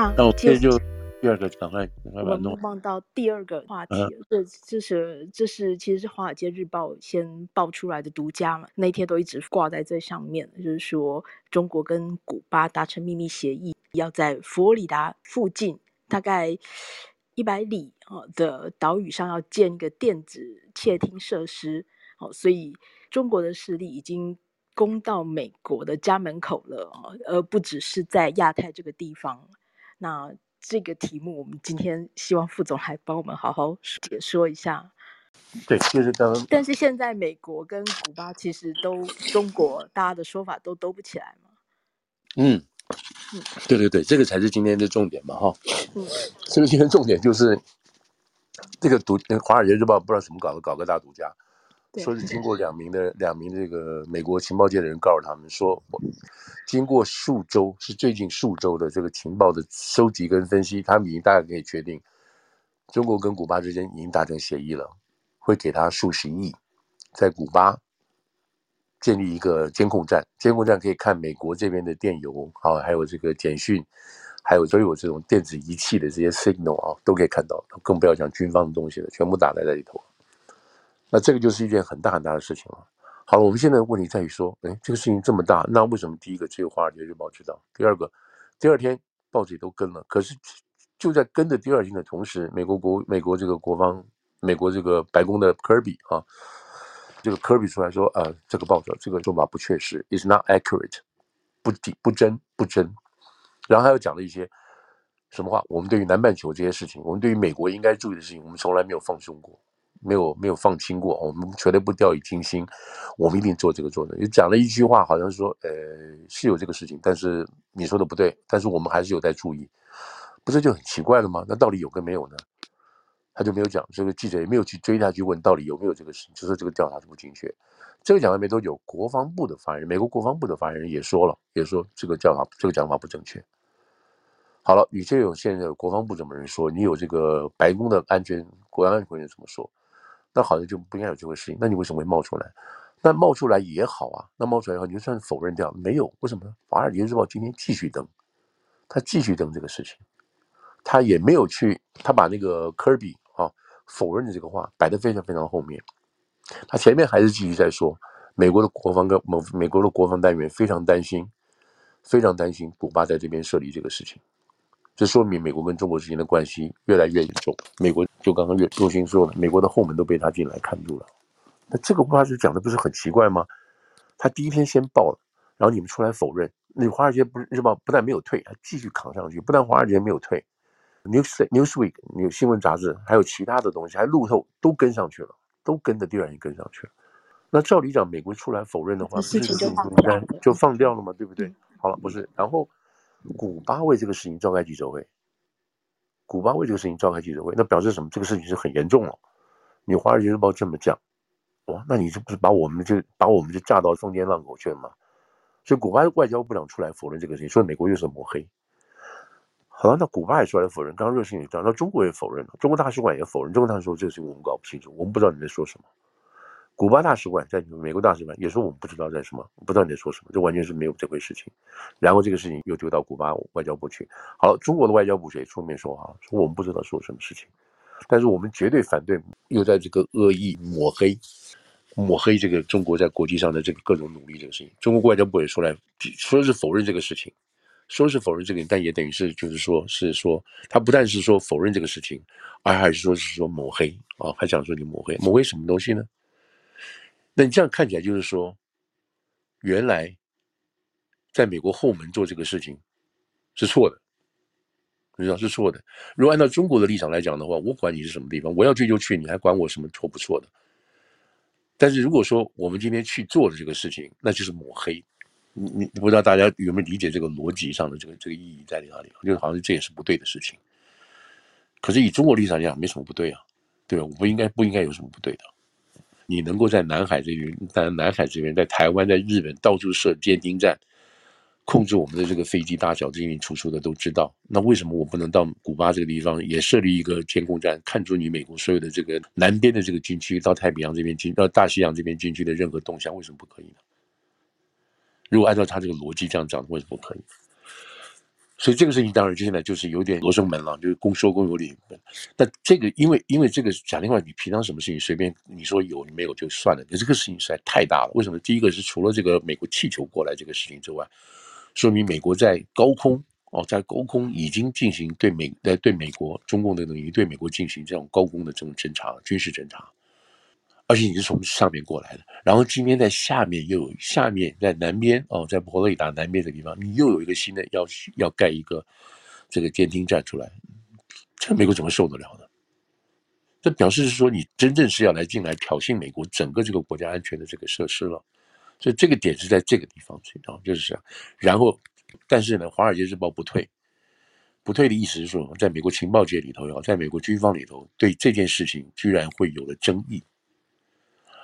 那那我接着就第二个，赶快赶快把我们望到第二个话题，这、嗯、这是这是其实是《华尔街日报》先爆出来的独家嘛，那天都一直挂在这上面，就是说中国跟古巴达成秘密协议，要在佛罗里达附近大概一百里啊的岛屿上要建一个电子窃听设施，哦，所以中国的势力已经攻到美国的家门口了，而不只是在亚太这个地方，那。这个题目，我们今天希望副总来帮我们好好解说一下。对，就是刚刚。但是现在美国跟古巴其实都中国，大家的说法都兜不起来嘛。嗯，对对对，这个才是今天的重点嘛，哈。嗯。这个今天重点就是这个独《华尔街日报》不知道怎么搞的，搞个大独家。说是经过两名的两名这个美国情报界的人告诉他们说，经过数周是最近数周的这个情报的收集跟分析，他们已经大概可以确定，中国跟古巴之间已经达成协议了，会给他数十亿，在古巴建立一个监控站，监控站可以看美国这边的电邮啊，还有这个简讯，还有都有这种电子仪器的这些 signal 啊，都可以看到，更不要讲军方的东西了，全部打在这里头。那这个就是一件很大很大的事情了。好了，我们现在的问题在于说，哎，这个事情这么大，那为什么第一个只有《华尔街日报》知道？第二个，第二天报纸也都跟了。可是就在跟的第二天的同时，美国国美国这个国防，美国这个白宫的科比啊，这个科比出来说，呃，这个报道这个说法不确实，is not accurate，不底不真不真。然后还有讲了一些什么话？我们对于南半球这些事情，我们对于美国应该注意的事情，我们从来没有放松过。没有没有放轻过，我们绝对不掉以轻心，我们一定做这个做的。你讲了一句话，好像说，呃，是有这个事情，但是你说的不对，但是我们还是有在注意，不是就很奇怪了吗？那到底有跟没有呢？他就没有讲，这个记者也没有去追他去问到底有没有这个事情，就说这个调查是不精确。这个讲完没多久，国防部的发言人，美国国防部的发言人也说了，也说这个调查这个讲法不正确。好了，你这有现在国防部怎么人说？你有这个白宫的安全国安安全人怎么说？那好像就不应该有这回事情，那你为什么会冒出来？那冒出来也好啊，那冒出来以后你就算否认掉，没有，为什么呢？《华尔街日报》今天继续登，他继续登这个事情，他也没有去，他把那个科比啊否认的这个话摆得非常非常后面，他前面还是继续在说，美国的国防跟某美国的国防单元非常担心，非常担心古巴在这边设立这个事情。这说明美国跟中国之间的关系越来越严重。美国就刚刚岳若星说了，美国的后门都被他进来看住了。那这个话就讲的不是很奇怪吗？他第一天先报了，然后你们出来否认。那华尔街不是日报不但没有退，还继续扛上去。不但华尔街没有退，News Newsweek 有新闻杂志，还有其他的东西，还路透都跟上去了，都跟着第二天跟上去了。那照理讲，美国出来否认的话，不是就应该就放掉了吗？对不对？好了，不是，然后。古巴为这个事情召开记者会，古巴为这个事情召开记者会，那表示什么？这个事情是很严重了。你《华尔街日报》这么讲，哇，那你这不是把我们就把我们就炸到中间浪口去了吗？所以古巴的外交部长出来否认这个事情，说美国又是抹黑。好了，那古巴也出来否认，刚刚热心也讲，那中国也否认了，中国大使馆也否认，中国大使说这个事情我们搞不清楚，我们不知道你在说什么。古巴大使馆在美国大使馆也说我们不知道在什么，不知道你在说什么，这完全是没有这回事情。然后这个事情又丢到古巴外交部去。好，中国的外交部也出面说哈，说我们不知道说什么事情，但是我们绝对反对又在这个恶意抹黑，抹黑这个中国在国际上的这个各种努力这个事情。中国外交部也出来说是否认这个事情，说是否认这个，但也等于是就是说是说他不但是说否认这个事情，而还是说是说抹黑啊，还想说你抹黑，抹黑什么东西呢？那你这样看起来就是说，原来在美国后门做这个事情是错的，你知道是错的。如果按照中国的立场来讲的话，我管你是什么地方，我要去就去，你还管我什么错不错的？但是如果说我们今天去做的这个事情，那就是抹黑。你你不知道大家有没有理解这个逻辑上的这个这个意义在哪里？就是好像这也是不对的事情。可是以中国立场来讲，没什么不对啊，对吧？我不应该不应该有什么不对的。你能够在南海这边，在南海这边，在台湾，在日本到处设监听站，控制我们的这个飞机大小进进出出的都知道。那为什么我不能到古巴这个地方也设立一个监控站，看出你美国所有的这个南边的这个军区到太平洋这边军到大西洋这边军区的任何动向？为什么不可以呢？如果按照他这个逻辑这样讲，为什么不可以？所以这个事情当然就现在就是有点罗生门了，就是公说公有理。但这个因为因为这个讲另外，你平常什么事情随便你说有你没有就算了，你这个事情实在太大了。为什么？第一个是除了这个美国气球过来这个事情之外，说明美国在高空哦，在高空已经进行对美在对美国中共的等于对美国进行这种高空的这种侦察军事侦察。而且你是从上面过来的，然后今天在下面又有下面在南边哦，在佛罗里达南边的地方，你又有一个新的要要盖一个这个监听站出来，这美国怎么受得了呢？这表示是说你真正是要来进来挑衅美国整个这个国家安全的这个设施了，所以这个点是在这个地方去啊，就是这样。然后，但是呢，《华尔街日报》不退，不退的意思是说，在美国情报界里头，要在美国军方里头，对这件事情居然会有了争议。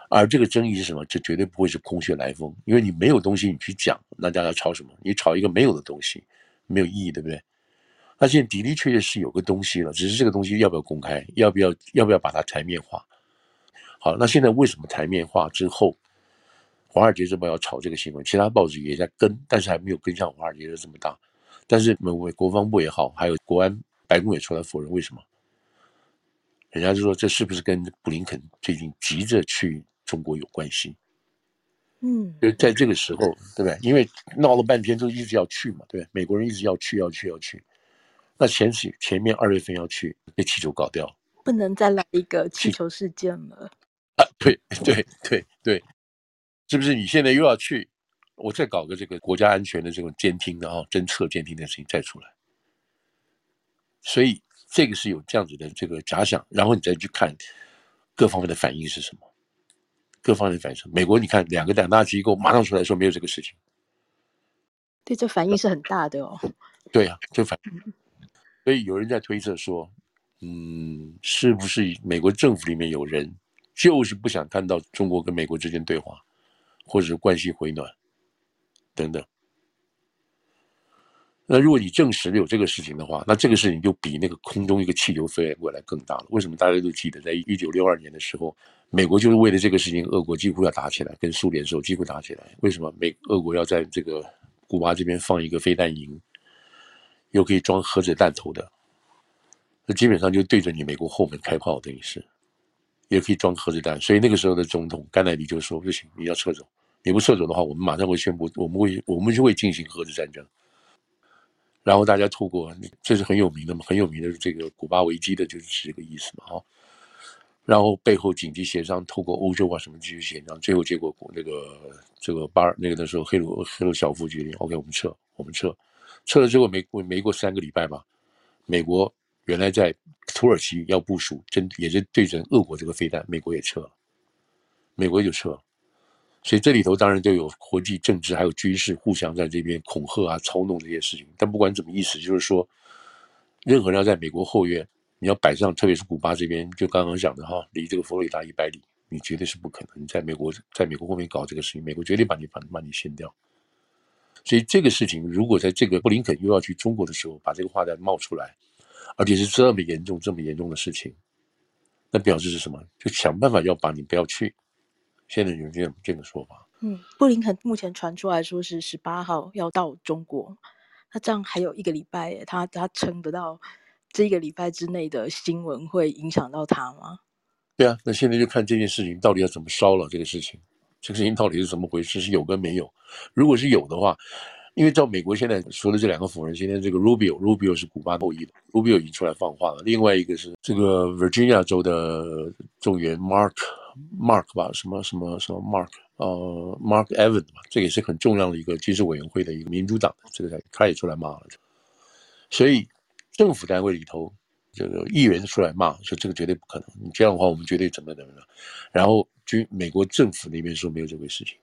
而这个争议是什么？这绝对不会是空穴来风，因为你没有东西你去讲，那大家吵什么？你吵一个没有的东西，没有意义，对不对？那现在的的确确是有个东西了，只是这个东西要不要公开，要不要要不要把它台面化？好，那现在为什么台面化之后，《华尔街日报》要炒这个新闻？其他报纸也在跟，但是还没有跟上《华尔街日报》这么大。但是美国国防部也好，还有国安白宫也出来否认，为什么？人家就说这是不是跟布林肯最近急着去？中国有关系，嗯，就在这个时候，对不对？因为闹了半天，就一直要去嘛，对，美国人一直要去，要去，要去。那前几前面二月份要去，被气球搞掉，不能再来一个气球事件了。啊，对对对对，是不是？你现在又要去，我再搞个这个国家安全的这种监听的啊，侦测监听的事情再出来。所以这个是有这样子的这个假想，然后你再去看各方面的反应是什么。各方面反应，美国你看两个两大机构马上出来说没有这个事情，对，这反应是很大的哦。对啊，这反应，所以有人在推测说，嗯，是不是美国政府里面有人就是不想看到中国跟美国之间对话，或者是关系回暖等等。那如果你证实了有这个事情的话，那这个事情就比那个空中一个气球飞过来更大了。为什么大家都记得，在一九六二年的时候，美国就是为了这个事情，俄国几乎要打起来，跟苏联时候几乎打起来。为什么美俄国要在这个古巴这边放一个飞弹营，又可以装核子弹头的，那基本上就对着你美国后门开炮，等于是，也可以装核子弹。所以那个时候的总统甘乃迪就说：“不行，你要撤走，你不撤走的话，我们马上会宣布，我们会我们就会进行核子战争。”然后大家透过，这是很有名的嘛，很有名的这个古巴危机的就是这个意思嘛，哈。然后背后紧急协商，透过欧洲啊什么继续协商，最后结果那个这个巴尔那个的时候，赫鲁赫鲁晓夫决定，OK，我们撤，我们撤，撤了之后没过没过三个礼拜吧，美国原来在土耳其要部署针也是对准俄国这个飞弹，美国也撤了，美国就撤了。所以这里头当然就有国际政治，还有军事互相在这边恐吓啊、操弄这些事情。但不管怎么意思，就是说，任何人要在美国后院，你要摆上，特别是古巴这边，就刚刚讲的哈，离这个佛罗里达一百里，你绝对是不可能。你在美国，在美国后面搞这个事情，美国绝对把你把把你掀掉。所以这个事情，如果在这个布林肯又要去中国的时候，把这个话再冒出来，而且是这么严重、这么严重的事情，那表示是什么？就想办法要把你不要去。现在有这样这个说法。嗯，布林肯目前传出来说是十八号要到中国，那这样还有一个礼拜，他他撑得到这一个礼拜之内的新闻会影响到他吗？对啊，那现在就看这件事情到底要怎么烧了。这个事情，这个事情到底是怎么回事？是有跟没有？如果是有的话，因为照美国现在说的这两个妇人，今天这个 Rubio，Rubio 是古巴后裔的，Rubio 已经出来放话了。另外一个是这个 Virginia 州的众议员 Mark。Mark 吧，什么什么什么 Mark，呃，Mark Evans 吧，这也是很重要的一个军事委员会的一个民主党，这个他也出来骂了。所以政府单位里头，这个议员出来骂说这个绝对不可能，你这样的话我们绝对怎么怎么样。然后军美国政府那边说没有这个事情，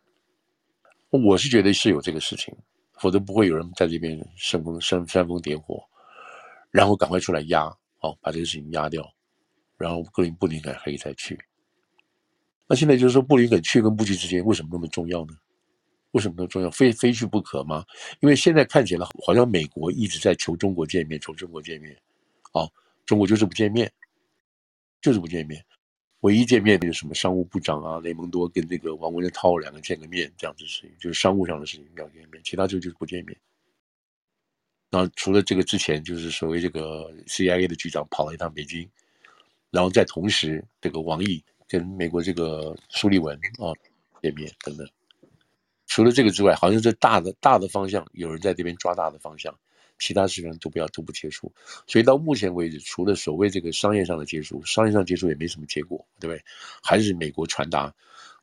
我是觉得是有这个事情，否则不会有人在这边煽风煽煽风点火，然后赶快出来压，哦，把这个事情压掉，然后格林布林肯可以再去。那现在就是说，布林肯去跟不去之间为什么那么重要呢？为什么那么重要？非非去不可吗？因为现在看起来好像美国一直在求中国见面，求中国见面，啊，中国就是不见面，就是不见面。唯一见面的就是什么商务部长啊，雷蒙多跟这个王文涛两个见个面这样子事情，就是商务上的事情要见面，其他就就是不见面。然后除了这个之前，就是所谓这个 CIA 的局长跑了一趟北京，然后在同时，这个王毅跟美国这个苏利文啊见面等等。除了这个之外，好像这大的大的方向有人在这边抓大的方向，其他事情都不要都不接触。所以到目前为止，除了所谓这个商业上的接触，商业上接触也没什么结果，对不对？还是美国传达。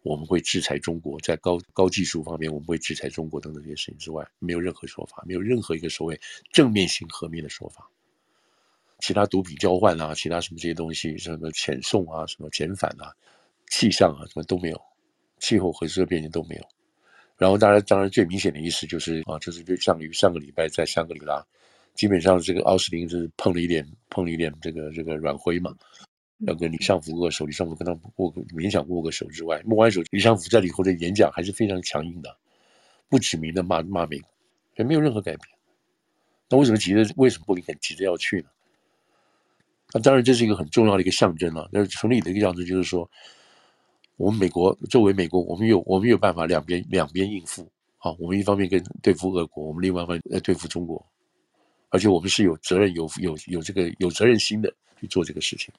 我们会制裁中国，在高高技术方面，我们会制裁中国等等这些事情之外，没有任何说法，没有任何一个所谓正面性、和面的说法。其他毒品交换啊，其他什么这些东西，什么遣送啊，什么遣返啊，气象啊，什么都没有，气候和这个变迁都没有。然后当然，当然最明显的意思就是啊，就是就上于上个礼拜在香格里拉，基本上这个奥斯汀是碰了一点，碰了一点这个这个软灰嘛。要跟李尚福握手，李尚福跟他握个勉强握个手之外，握完手，李尚福在里头的演讲还是非常强硬的，不指名的骂骂美国，也没有任何改变。那为什么急着？为什么布林肯急着要去呢？那当然这是一个很重要的一个象征了。那从里的一个样子就是说，我们美国作为美国，我们有我们有办法两边两边应付啊。我们一方面跟对付俄国，我们另外一方面来对付中国，而且我们是有责任、有有有这个有责任心的去做这个事情。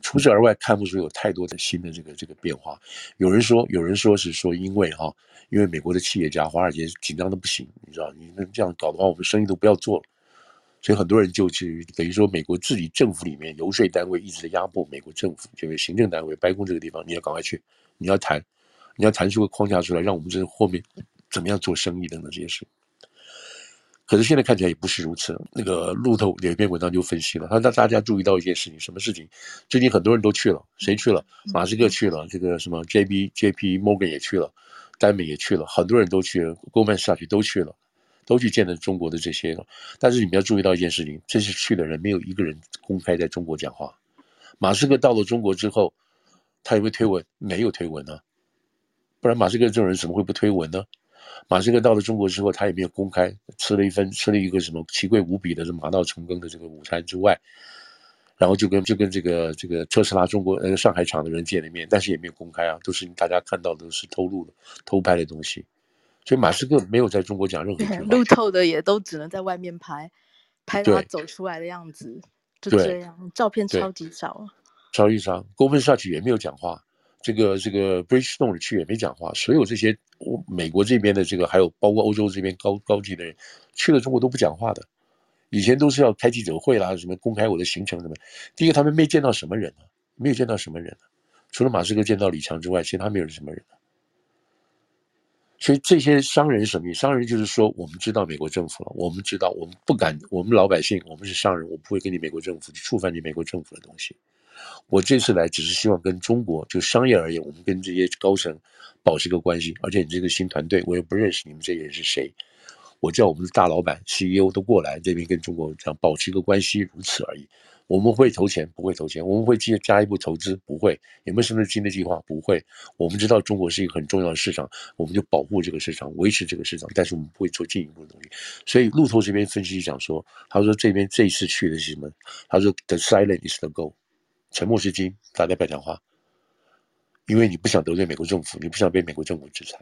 除此而外，看不出有太多的新的这个这个变化。有人说，有人说是说，因为哈，因为美国的企业家华尔街紧张的不行，你知道，你那这样搞的话，我们生意都不要做了。所以很多人就去等于说，美国自己政府里面游说单位一直在压迫美国政府，就是行政单位白宫这个地方，你要赶快去，你要谈，你要谈出个框架出来，让我们这后面怎么样做生意等等这些事。可是现在看起来也不是如此。那个路透有一篇文章就分析了，他让大家注意到一件事情，什么事情？最近很多人都去了，谁去了？马斯克去了，这个什么 J B J P Morgan 也去了，丹美也去了，很多人都去，Goldman Sachs 都去了，都去见了中国的这些。但是你们要注意到一件事情，这些去的人没有一个人公开在中国讲话。马斯克到了中国之后，他有没有推文？没有推文呢、不然马斯克这种人怎么会不推文呢？马斯克到了中国之后，他也没有公开吃了一份吃了一个什么奇贵无比的这马到成功的这个午餐之外，然后就跟就跟这个这个特斯拉中国呃上海厂的人见了面，但是也没有公开啊，都是大家看到的都是偷录的偷拍的东西，所以马斯克没有在中国讲任何话。路透的也都只能在外面拍，拍他走出来的样子，就这样，照片超级少，超级少，公分上去也没有讲话。这个这个 Bridgestone 去也没讲话，所有这些美国这边的这个，还有包括欧洲这边高高级的人去了中国都不讲话的。以前都是要开记者会啦，什么公开我的行程什么。第一个他们没见到什么人啊？没有见到什么人啊？除了马斯克见到李强之外，其他没有什么人。所以这些商人什么？商人就是说，我们知道美国政府了，我们知道我们不敢，我们老百姓，我们是商人，我不会跟你美国政府去触犯你美国政府的东西。我这次来只是希望跟中国就商业而言，我们跟这些高层保持一个关系。而且你这个新团队，我也不认识你们这些人是谁。我叫我们的大老板 CEO 都过来这边跟中国这样保持一个关系，如此而已。我们会投钱，不会投钱；我们会进加一步投资，不会。有没有什么新的计划？不会。我们知道中国是一个很重要的市场，我们就保护这个市场，维持这个市场。但是我们不会做进一步的努力。所以路透这边分析讲说，他说这边这一次去的是什么？他说 The silence is the goal。沉默是金，大家不要讲话，因为你不想得罪美国政府，你不想被美国政府制裁。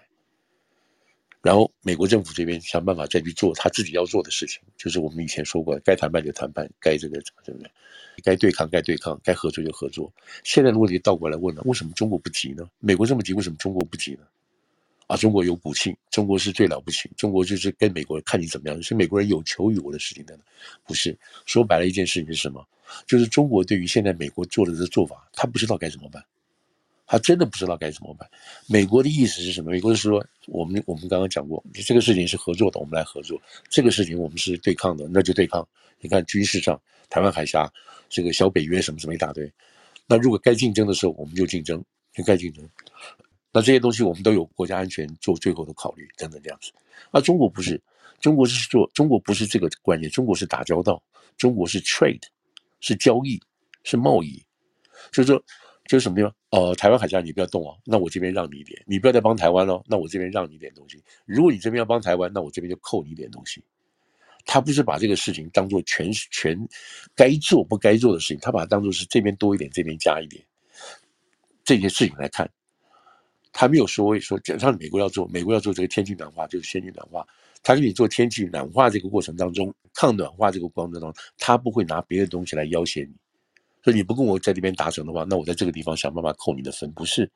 然后美国政府这边想办法再去做他自己要做的事情，就是我们以前说过，该谈判就谈判，该这个对不对？该对抗该对抗，该合作就合作。现在的问题倒过来问了，为什么中国不急呢？美国这么急，为什么中国不急呢？啊，中国有骨气，中国是最了不起，中国就是跟美国人看你怎么样，是美国人有求于我的事情的，不是。说白了一件事情是什么？就是中国对于现在美国做的这做法，他不知道该怎么办，他真的不知道该怎么办。美国的意思是什么？美国是说，我们我们刚刚讲过，这个事情是合作的，我们来合作；这个事情我们是对抗的，那就对抗。你看军事上，台湾海峡这个小北约什么什么一大堆。那如果该竞争的时候，我们就竞争，就该竞争。那这些东西我们都有国家安全做最后的考虑，等等这样子。那中国不是，中国是做，中国不是这个观念，中国是打交道，中国是 trade，是交易，是贸易。就是说，就是什么地方？呃，台湾海峡你不要动哦，那我这边让你一点，你不要再帮台湾哦，那我这边让你一点东西。如果你这边要帮台湾，那我这边就扣你一点东西。他不是把这个事情当做全全该做不该做的事情，他把它当做是这边多一点，这边加一点，这些事情来看。他没有说说，假设美国要做，美国要做这个天气暖化，就是先去暖化。他给你做天气暖化这个过程当中，抗暖化这个过程当中，他不会拿别的东西来要挟你。所以你不跟我在这边达成的话，那我在这个地方想办法扣你的分。不是，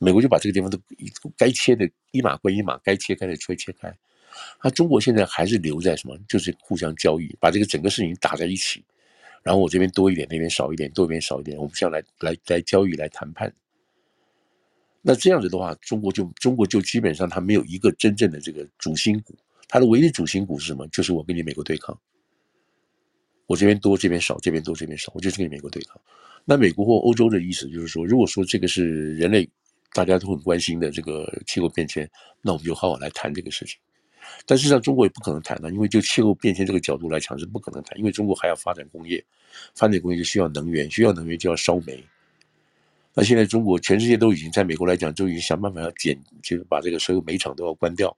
美国就把这个地方都该切的一码归一码，该切开的切切开。那中国现在还是留在什么？就是互相交易，把这个整个事情打在一起。然后我这边多一点，那边少一点，多一边少一点，我们这样来来来交易来谈判。那这样子的话，中国就中国就基本上它没有一个真正的这个主心骨，它的唯一主心骨是什么？就是我跟你美国对抗，我这边多这边少，这边多这边少，我就是跟美国对抗。那美国或欧洲的意思就是说，如果说这个是人类大家都很关心的这个气候变迁，那我们就好好来谈这个事情。但事实上，中国也不可能谈的，因为就气候变迁这个角度来讲是不可能谈，因为中国还要发展工业，发展工业就需要能源，需要能源就要烧煤。那现在中国全世界都已经在美国来讲，都已经想办法要减，就是把这个所有煤厂都要关掉，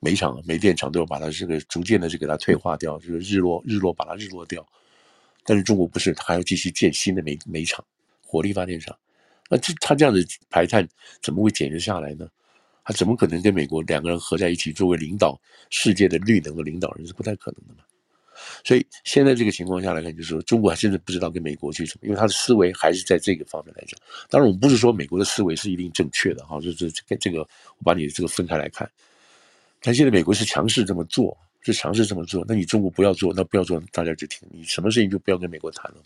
煤厂、煤电厂都要把它这个逐渐的就给它退化掉，就是日落日落把它日落掉。但是中国不是，它还要继续建新的煤煤厂、火力发电厂。那这它这样子排碳怎么会减得下来呢？它怎么可能跟美国两个人合在一起作为领导世界的绿能的领导人是不太可能的嘛？所以现在这个情况下来看，就是说中国还真的不知道跟美国去什么，因为他的思维还是在这个方面来讲。当然，我们不是说美国的思维是一定正确的哈，就是这个这个，我把你这个分开来看。但现在美国是强势这么做，是强势这么做，那你中国不要做，那不要做，大家就听你什么事情就不要跟美国谈了，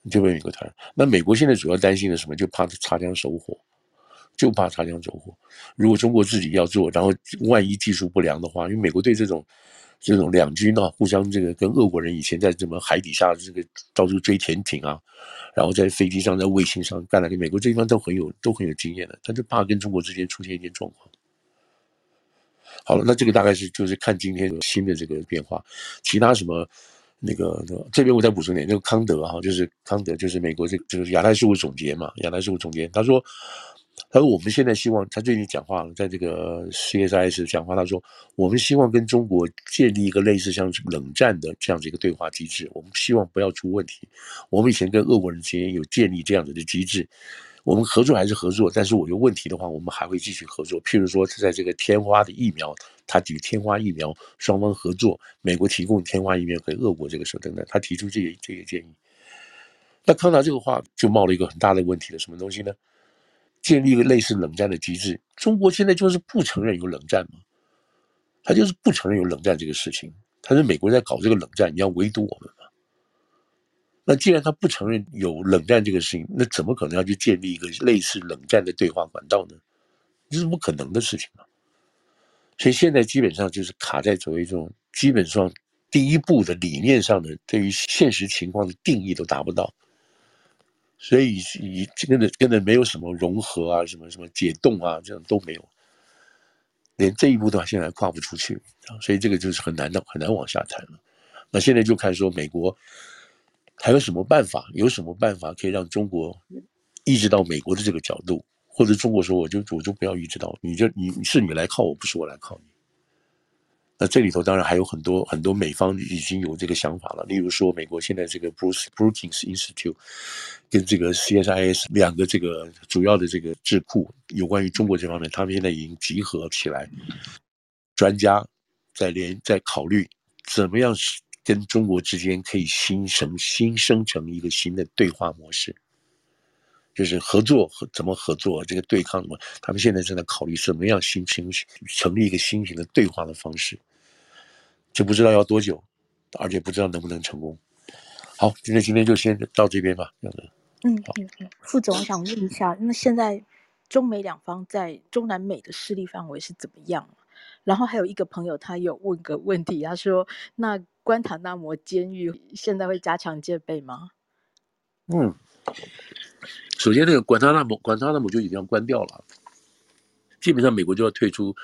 你就跟美国谈。那美国现在主要担心的什么？就怕擦枪走火，就怕擦枪走火。如果中国自己要做，然后万一技术不良的话，因为美国对这种。这种两军啊，互相这个跟俄国人以前在什么海底下这个到处追潜艇啊，然后在飞机上、在卫星上干了，跟美国这地方都很有都很有经验的，他就怕跟中国之间出现一些状况。好了，那这个大概是就是看今天新的这个变化，其他什么那个这边我再补充点，那个康德哈，就是康德就是美国这个就是亚太事务总监嘛，亚太事务总监他说。他说：“我们现在希望，他最近讲话了，在这个 CSIS 讲话，他说我们希望跟中国建立一个类似像冷战的这样子一个对话机制。我们希望不要出问题。我们以前跟俄国人之间有建立这样子的机制，我们合作还是合作，但是我有问题的话，我们还会继续合作。譬如说，在这个天花的疫苗，他举天花疫苗双方合作，美国提供天花疫苗给俄国这个时候等等，他提出这个这个建议。那康达这个话就冒了一个很大的问题了，什么东西呢？”建立一个类似冷战的机制，中国现在就是不承认有冷战嘛，他就是不承认有冷战这个事情。他说美国在搞这个冷战，你要围堵我们？那既然他不承认有冷战这个事情，那怎么可能要去建立一个类似冷战的对话管道呢？这是不可能的事情嘛。所以现在基本上就是卡在所谓这种基本上第一步的理念上的，对于现实情况的定义都达不到。所以以根本根本没有什么融合啊，什么什么解冻啊，这样都没有，连这一步都现在还跨不出去，所以这个就是很难的，很难往下谈了。那现在就看说美国还有什么办法，有什么办法可以让中国意识到美国的这个角度，或者中国说我就我就不要意识到，你就你是你来靠我，不是我来靠你。那这里头当然还有很多很多美方已经有这个想法了，例如说美国现在这个 Bruce Brookings Institute 跟这个 CSIS 两个这个主要的这个智库有关于中国这方面，他们现在已经集合起来，专家在联在考虑怎么样跟中国之间可以新生新生成一个新的对话模式，就是合作和怎么合作这个对抗什么，他们现在正在考虑怎么样新成成立一个新型的对话的方式。就不知道要多久，而且不知道能不能成功。好，今天今天就先到这边吧，这样子。嗯嗯嗯，副总，我想问一下，那现在中美两方在中南美的势力范围是怎么样？然后还有一个朋友，他有问个问题，他说：“那关塔那摩监狱现在会加强戒备吗？”嗯，首先那个关塔那摩，关塔那摩就已经要关掉了，基本上美国就要退出。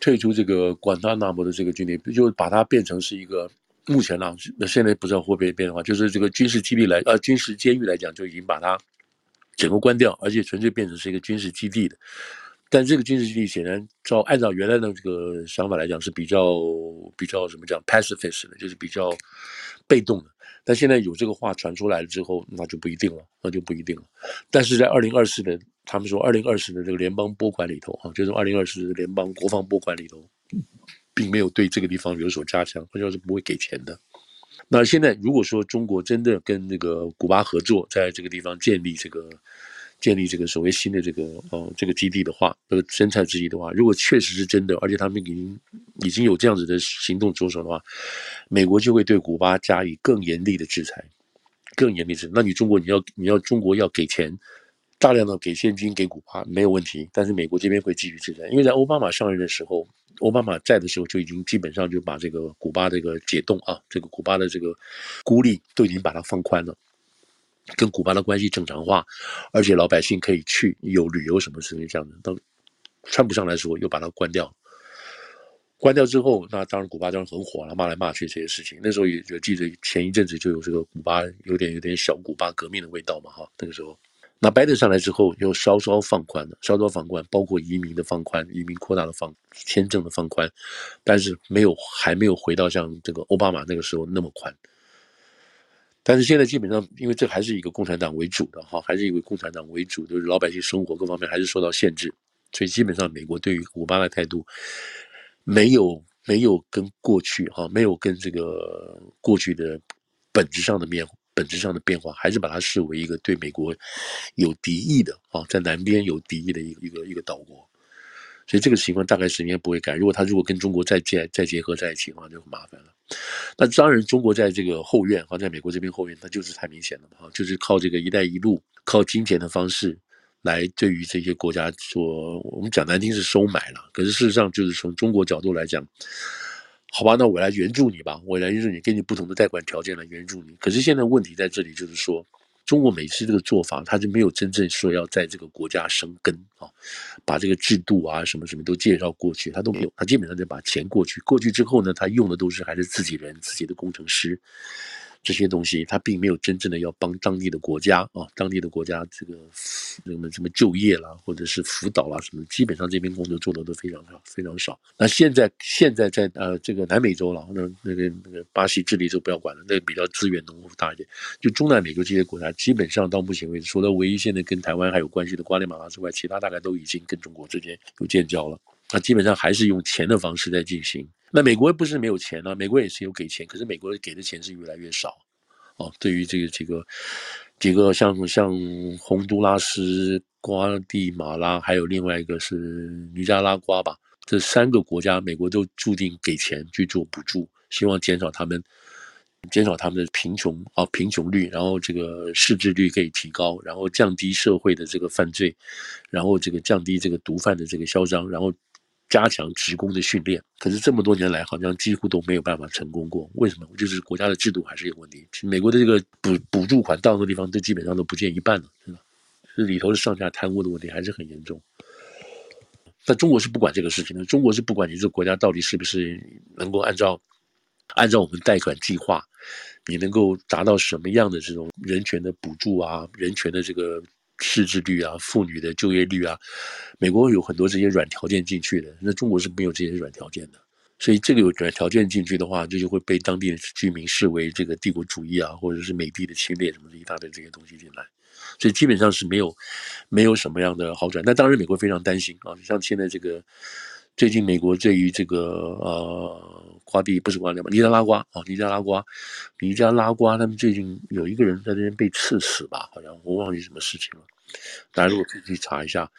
退出这个关塔那摩的这个军队，就把它变成是一个目前呢，那现在不知道会不会变的话，就是这个军事基地来，呃，军事监狱来讲，就已经把它整个关掉，而且纯粹变成是一个军事基地的。但这个军事基地显然照按照原来的这个想法来讲是比较比较怎么讲 pacifist 的，就是比较被动的。但现在有这个话传出来了之后，那就不一定了，那就不一定了。但是在二零二四的，他们说二零二四的这个联邦拨款里头啊，就是二零二四联邦国防拨款里头，并没有对这个地方有所加强，好像是不会给钱的。那现在如果说中国真的跟那个古巴合作，在这个地方建立这个。建立这个所谓新的这个呃这个基地的话，这个生产基地的话，如果确实是真的，而且他们已经已经有这样子的行动着手的话，美国就会对古巴加以更严厉的制裁，更严厉制裁。那你中国你要你要中国要给钱，大量的给现金给古巴没有问题，但是美国这边会继续制裁，因为在奥巴马上任的时候，奥巴马在的时候就已经基本上就把这个古巴这个解冻啊，这个古巴的这个孤立都已经把它放宽了。跟古巴的关系正常化，而且老百姓可以去有旅游什么事情这样的，到川普上来的时候又把它关掉，关掉之后，那当然古巴当然很火了，骂来骂去这些事情。那时候也就记得前一阵子就有这个古巴有点有点小古巴革命的味道嘛，哈，那个时候，那拜登上来之后又稍稍放宽了，稍稍放宽，包括移民的放宽，移民扩大的放签证的放宽，但是没有还没有回到像这个奥巴马那个时候那么宽。但是现在基本上，因为这还是一个共产党为主的哈，还是以共产党为主，就是老百姓生活各方面还是受到限制，所以基本上美国对于古巴的态度，没有没有跟过去哈，没有跟这个过去的本质上的变本质上的变化，还是把它视为一个对美国有敌意的啊，在南边有敌意的一个一个一个岛国，所以这个情况大概时间不会改。如果他如果跟中国再结再结合在一起的话，就很麻烦了。那当然，中国在这个后院放，在美国这边后院，它就是太明显了嘛，就是靠这个“一带一路”，靠金钱的方式来对于这些国家说，我们讲难听是收买了，可是事实上就是从中国角度来讲，好吧，那我来援助你吧，我来援助你，给你不同的贷款条件来援助你。可是现在问题在这里，就是说。中国每次这个做法，他就没有真正说要在这个国家生根啊，把这个制度啊什么什么都介绍过去，他都没有，他基本上就把钱过去，过去之后呢，他用的都是还是自己人、自己的工程师。这些东西，他并没有真正的要帮当地的国家啊，当地的国家这个什么什么就业啦，或者是辅导啦什么，基本上这边工作做的都非常少，非常少。那现在现在在呃这个南美洲了，那那个那个巴西、智利就不要管了，那个比较资源丰富大一点。就中南美洲这些国家，基本上到目前为止，除了唯一现在跟台湾还有关系的瓜地马拉之外，其他大概都已经跟中国之间有建交了。那基本上还是用钱的方式在进行。那美国不是没有钱呢、啊？美国也是有给钱，可是美国给的钱是越来越少。哦，对于这个几个几个像像洪都拉斯、瓜地马拉，还有另外一个是尼加拉瓜吧，这三个国家，美国都注定给钱去做补助，希望减少他们减少他们的贫穷啊贫穷率，然后这个识字率可以提高，然后降低社会的这个犯罪，然后这个降低这个毒贩的这个嚣张，然后。加强职工的训练，可是这么多年来好像几乎都没有办法成功过。为什么？就是国家的制度还是有问题。美国的这个补补助款到那地方都基本上都不见一半了，是吧？这里头的上下贪污的问题还是很严重。但中国是不管这个事情的，中国是不管你这个国家到底是不是能够按照按照我们贷款计划，你能够达到什么样的这种人权的补助啊，人权的这个。识字率啊，妇女的就业率啊，美国有很多这些软条件进去的，那中国是没有这些软条件的，所以这个有软条件进去的话，这就会被当地的居民视为这个帝国主义啊，或者是美帝的侵略什么的一大堆这些东西进来，所以基本上是没有没有什么样的好转。那当然，美国非常担心啊，像现在这个最近美国对于这个呃。瓜地不是瓜地吧？尼加拉瓜哦，尼加拉瓜，尼加拉瓜，他们最近有一个人在这边被刺死吧？好像我忘记什么事情了。大家如果可以去查一下，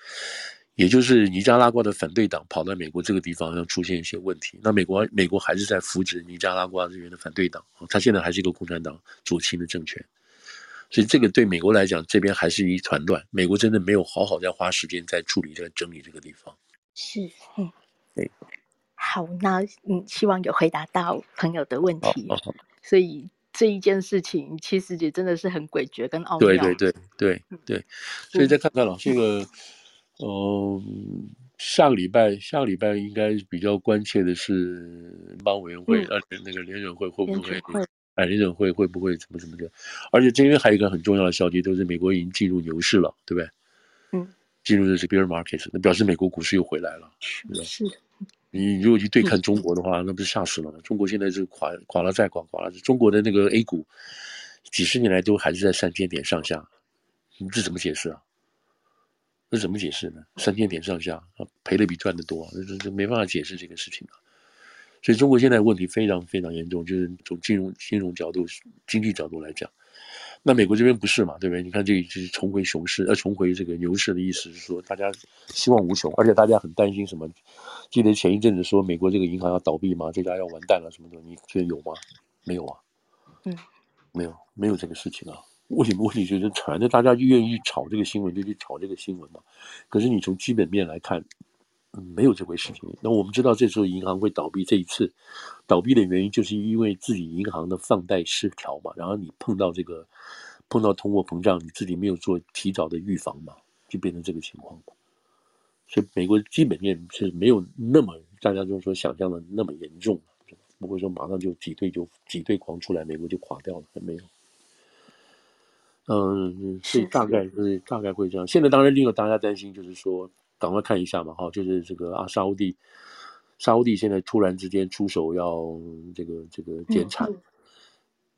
也就是尼加拉瓜的反对党跑到美国这个地方，要出现一些问题。那美国美国还是在扶植尼加拉瓜这边的反对党，他现在还是一个共产党左倾的政权，所以这个对美国来讲，这边还是一团乱。美国真的没有好好在花时间在处理、在整理这个地方。是，嗯，对。好，那嗯，希望有回答到朋友的问题。哦哦、所以这一件事情其实也真的是很诡谲跟奥妙。对对对对对，所以再看看了这个，嗯，下个礼拜下个礼拜应该比较关切的是联邦委员会，而、嗯、且那个联准会会不会？哎，联准会会不会怎么怎么的？而且这边还有一个很重要的消息，就是美国已经进入牛市了，对不对？嗯，进入的是 bear market，那表示美国股市又回来了，是吧？是的。你如果去对抗中国的话，那不是吓死了吗？中国现在是垮垮了再垮，垮了。中国的那个 A 股几十年来都还是在三千点上下，你这怎么解释啊？这怎么解释呢？三千点上下，赔的比赚的多，这这没办法解释这个事情啊。所以中国现在问题非常非常严重，就是从金融金融角度、经济角度来讲。那美国这边不是嘛？对不对？你看这就是重回熊市，呃，重回这个牛市的意思是说，大家希望无穷，而且大家很担心什么？记得前一阵子说美国这个银行要倒闭吗？这家要完蛋了什么的？你觉得有吗？没有啊，嗯，没有，没有这个事情啊。为什么问题就是传的？大家愿意炒这个新闻就去炒这个新闻嘛。可是你从基本面来看，嗯，没有这回事情。那我们知道这时候银行会倒闭，这一次倒闭的原因就是因为自己银行的放贷失调嘛，然后你碰到这个。碰到通货膨胀，你自己没有做提早的预防嘛，就变成这个情况。所以美国基本面是没有那么大家就是说想象的那么严重，不会说马上就挤兑就挤兑狂出来，美国就垮掉了，还没有。嗯，所以大概是大概会这样。现在当然另外大家担心就是说，赶快看一下嘛，哈，就是这个啊，沙乌地，沙乌地现在突然之间出手要这个这个减产。嗯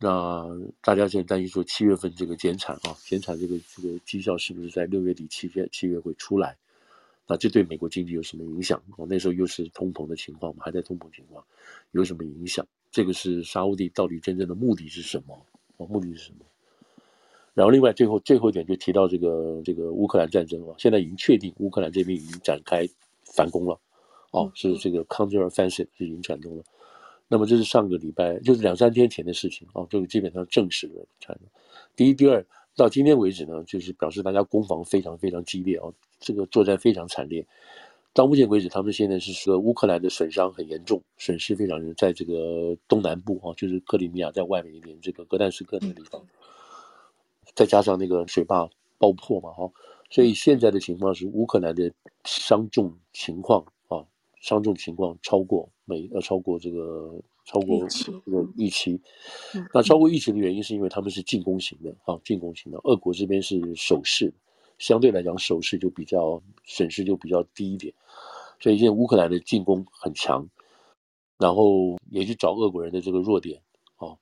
那大家现在担心说，七月份这个减产啊，减产这个这个绩效是不是在六月底七月七月会出来？那这对美国经济有什么影响？哦，那时候又是通膨的情况我们，还在通膨情况，有什么影响？这个是沙乌地到底真正的目的是什么？哦，目的是什么？然后另外最后最后一点就提到这个这个乌克兰战争了，现在已经确定乌克兰这边已经展开反攻了，哦，是这个 counter offensive 是已经展动了。那么这是上个礼拜，就是两三天前的事情啊，这个基本上证实了。第一、第二，到今天为止呢，就是表示大家攻防非常非常激烈啊，这个作战非常惨烈。到目前为止，他们现在是说乌克兰的损伤很严重，损失非常严重，在这个东南部啊，就是克里米亚在外面一点，这个格但斯克那个地方，再加上那个水坝爆破嘛，哈，所以现在的情况是乌克兰的伤重情况啊。伤重情况超过每呃超过这个超过这个预期，那超过预期的原因是因为他们是进攻型的啊，进攻型的，俄国这边是守势，相对来讲守势就比较损失就比较低一点，所以现在乌克兰的进攻很强，然后也去找俄国人的这个弱点啊，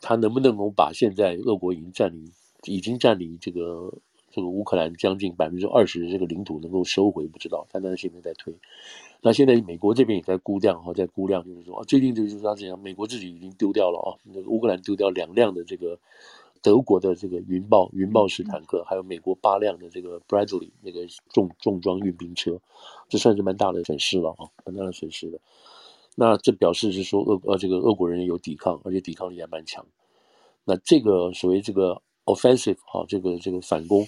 他能不能够把现在俄国已经占领已经占领这个这个乌克兰将近百分之二十的这个领土能够收回不知道，但他现在在推。那现在美国这边也在估量哈，在估量，就是说啊，最近就是他这样，美国自己已经丢掉了啊，那个乌克兰丢掉两辆的这个德国的这个云豹云豹式坦克，还有美国八辆的这个 Bradley 那个重重装运兵车，这算是蛮大的损失了啊，蛮大的损失的。那这表示是说俄呃这个俄国人有抵抗，而且抵抗力还蛮强。那这个所谓这个 offensive 哈，这个这个反攻，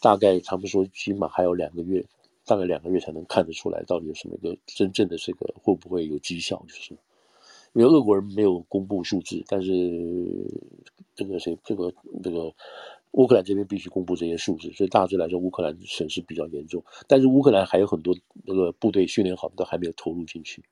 大概他们说起码还有两个月。大概两个月才能看得出来，到底有什么一个真正的这个会不会有绩效？就是因为俄国人没有公布数字，但是这个谁，这个这个乌克兰这边必须公布这些数字，所以大致来说，乌克兰损失比较严重。但是乌克兰还有很多那个部队训练好的都还没有投入进去。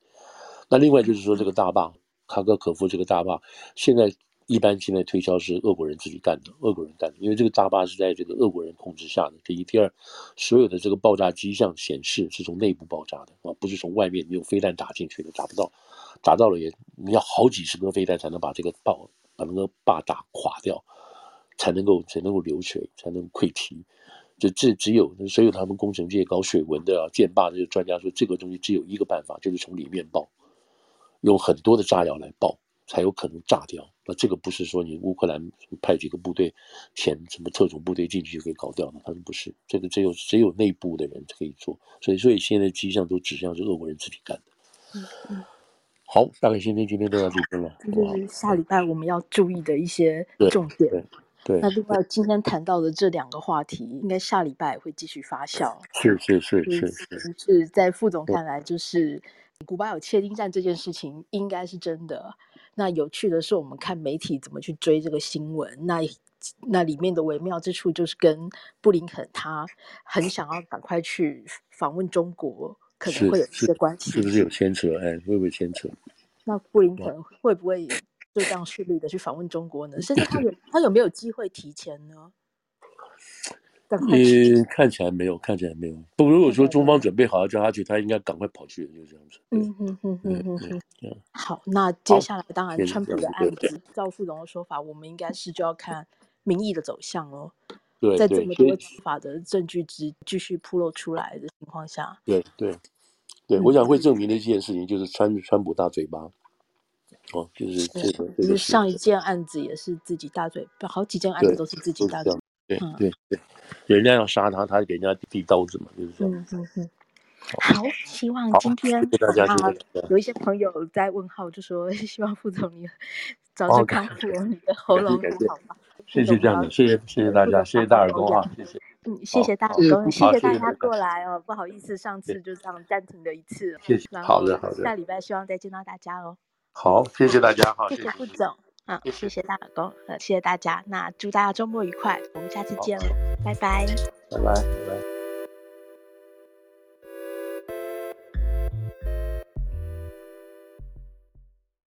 那另外就是说，这个大坝卡戈可夫这个大坝现在。一般现在推销是俄国人自己干的，俄国人干的，因为这个大坝是在这个俄国人控制下的。第一，第二，所有的这个爆炸迹象显示是从内部爆炸的啊，不是从外面你用飞弹打进去的，打不到，打到了也你要好几十颗飞弹才能把这个爆把那个坝打垮掉，才能够才能够流水，才能溃堤。就这只有所有他们工程界搞水文的啊，建坝的这个专家说，这个东西只有一个办法，就是从里面爆，用很多的炸药来爆。才有可能炸掉。那这个不是说你乌克兰派几个部队、前什么特种部队进去就可以搞掉的，他说不是。这个只有只有内部的人可以做。所以，所以现在迹象都指向是俄国人自己干的。嗯嗯。好，大概今天今天都要这边了。就是下礼拜我们要注意的一些重点。对。对。那另外今天谈到的这两个话题，应该下礼拜会继续发酵。是是是是是。是在副总看来，就是古巴有窃听站这件事情应该是真的。那有趣的是，我们看媒体怎么去追这个新闻。那那里面的微妙之处，就是跟布林肯他很想要赶快去访问中国，可能会有一些关系。是，不是有牵扯？哎，会不会牵扯？那布林肯会不会就这样顺利的去访问中国呢？甚至他有他有没有机会提前呢？嗯，看起来没有，看起来没有。不，如果说中方准备好要叫他去，他应该赶快跑去，就这样子。嗯嗯嗯嗯嗯嗯。好，那接下来当然川普的案子，赵副总的说法，我们应该是就要看民意的走向哦。对，在这么多司法的证据之继续铺露出来的情况下，对对对，我想会证明的一件事情就是川川普大嘴巴。哦，就是这个，就是上一件案子也是自己大嘴巴，好几件案子都是自己大嘴巴。对对对，人家要杀他，他给人家递刀子嘛，就是这样。嗯嗯嗯。好，希望今天啊，有一些朋友在问号，就说希望副总你早日康复，你的喉咙好吗？谢谢这样的，谢谢谢谢大家，谢谢大耳朵啊，谢谢。嗯，谢谢大耳朵，谢谢大家过来哦，不好意思，上次就这样暂停了一次。谢谢。好的好的。下礼拜希望再见到大家哦。好，谢谢大家，好，谢谢副总，啊，谢谢大老公，呃，谢谢大家，那祝大家周末愉快，我们下次见了，拜拜，拜拜。